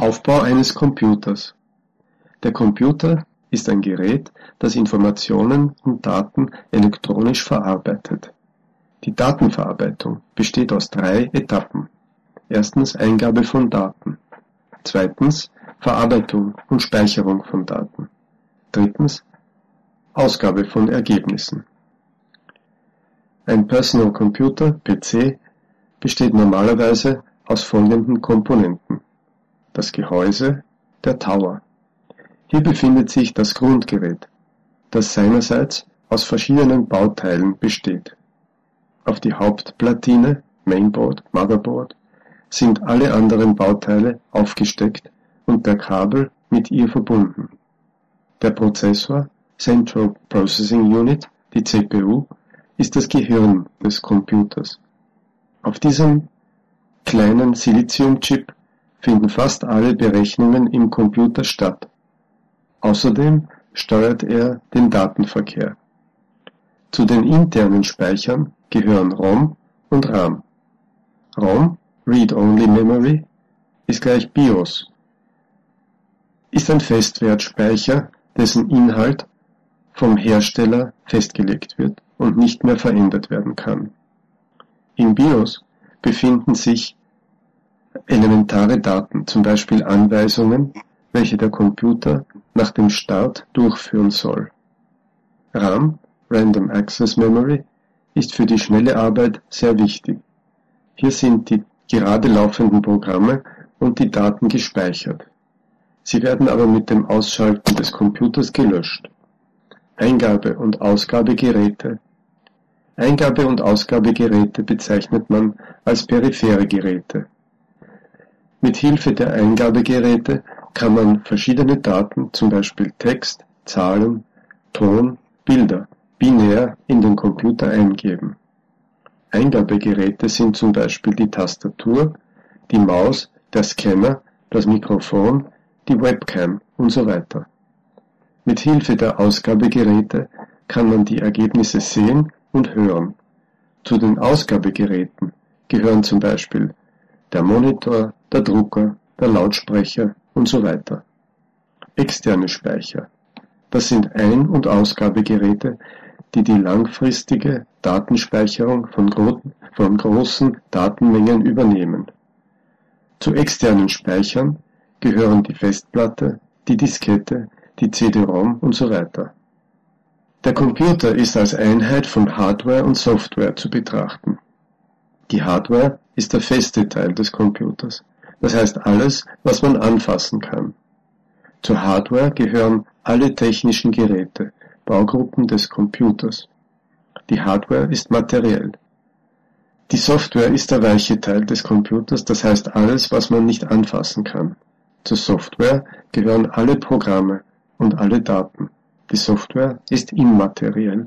Aufbau eines Computers Der Computer ist ein Gerät, das Informationen und Daten elektronisch verarbeitet. Die Datenverarbeitung besteht aus drei Etappen. Erstens Eingabe von Daten. Zweitens Verarbeitung und Speicherung von Daten. Drittens Ausgabe von Ergebnissen. Ein Personal Computer (PC) besteht normalerweise aus folgenden Komponenten das Gehäuse, der Tower. Hier befindet sich das Grundgerät, das seinerseits aus verschiedenen Bauteilen besteht. Auf die Hauptplatine (Mainboard, Motherboard) sind alle anderen Bauteile aufgesteckt und per Kabel mit ihr verbunden. Der Prozessor (Central Processing Unit), die CPU, ist das Gehirn des Computers. Auf diesem kleinen Siliziumchip finden fast alle Berechnungen im Computer statt. Außerdem steuert er den Datenverkehr. Zu den internen Speichern gehören ROM und RAM. ROM (Read-Only Memory) ist gleich BIOS, ist ein Festwertspeicher, dessen Inhalt vom Hersteller festgelegt wird und nicht mehr verändert werden kann. Im BIOS befinden sich elementare Daten, zum Beispiel Anweisungen, welche der Computer nach dem Start durchführen soll. RAM (Random Access Memory) ist für die schnelle Arbeit sehr wichtig. Hier sind die gerade laufenden Programme und die Daten gespeichert. Sie werden aber mit dem Ausschalten des Computers gelöscht. Eingabe- und Ausgabegeräte Eingabe- und Ausgabegeräte bezeichnet man als periphere Geräte mit Hilfe der Eingabegeräte kann man verschiedene Daten, zum Beispiel Text, Zahlen, Ton, Bilder, binär in den Computer eingeben. Eingabegeräte sind zum Beispiel die Tastatur, die Maus, der Scanner, das Mikrofon, die Webcam und weiter. Mit Hilfe der Ausgabegeräte kann man die Ergebnisse sehen und hören. Zu den Ausgabegeräten gehören zum Beispiel der Monitor, der Drucker, der Lautsprecher und so weiter. Externe Speicher. Das sind Ein- und Ausgabegeräte, die die langfristige Datenspeicherung von, gro von großen Datenmengen übernehmen. Zu externen Speichern gehören die Festplatte, die Diskette, die CD-ROM und so weiter. Der Computer ist als Einheit von Hardware und Software zu betrachten. Die Hardware ist der feste Teil des Computers, das heißt alles, was man anfassen kann. Zur Hardware gehören alle technischen Geräte, Baugruppen des Computers. Die Hardware ist materiell. Die Software ist der weiche Teil des Computers, das heißt alles, was man nicht anfassen kann. Zur Software gehören alle Programme und alle Daten. Die Software ist immateriell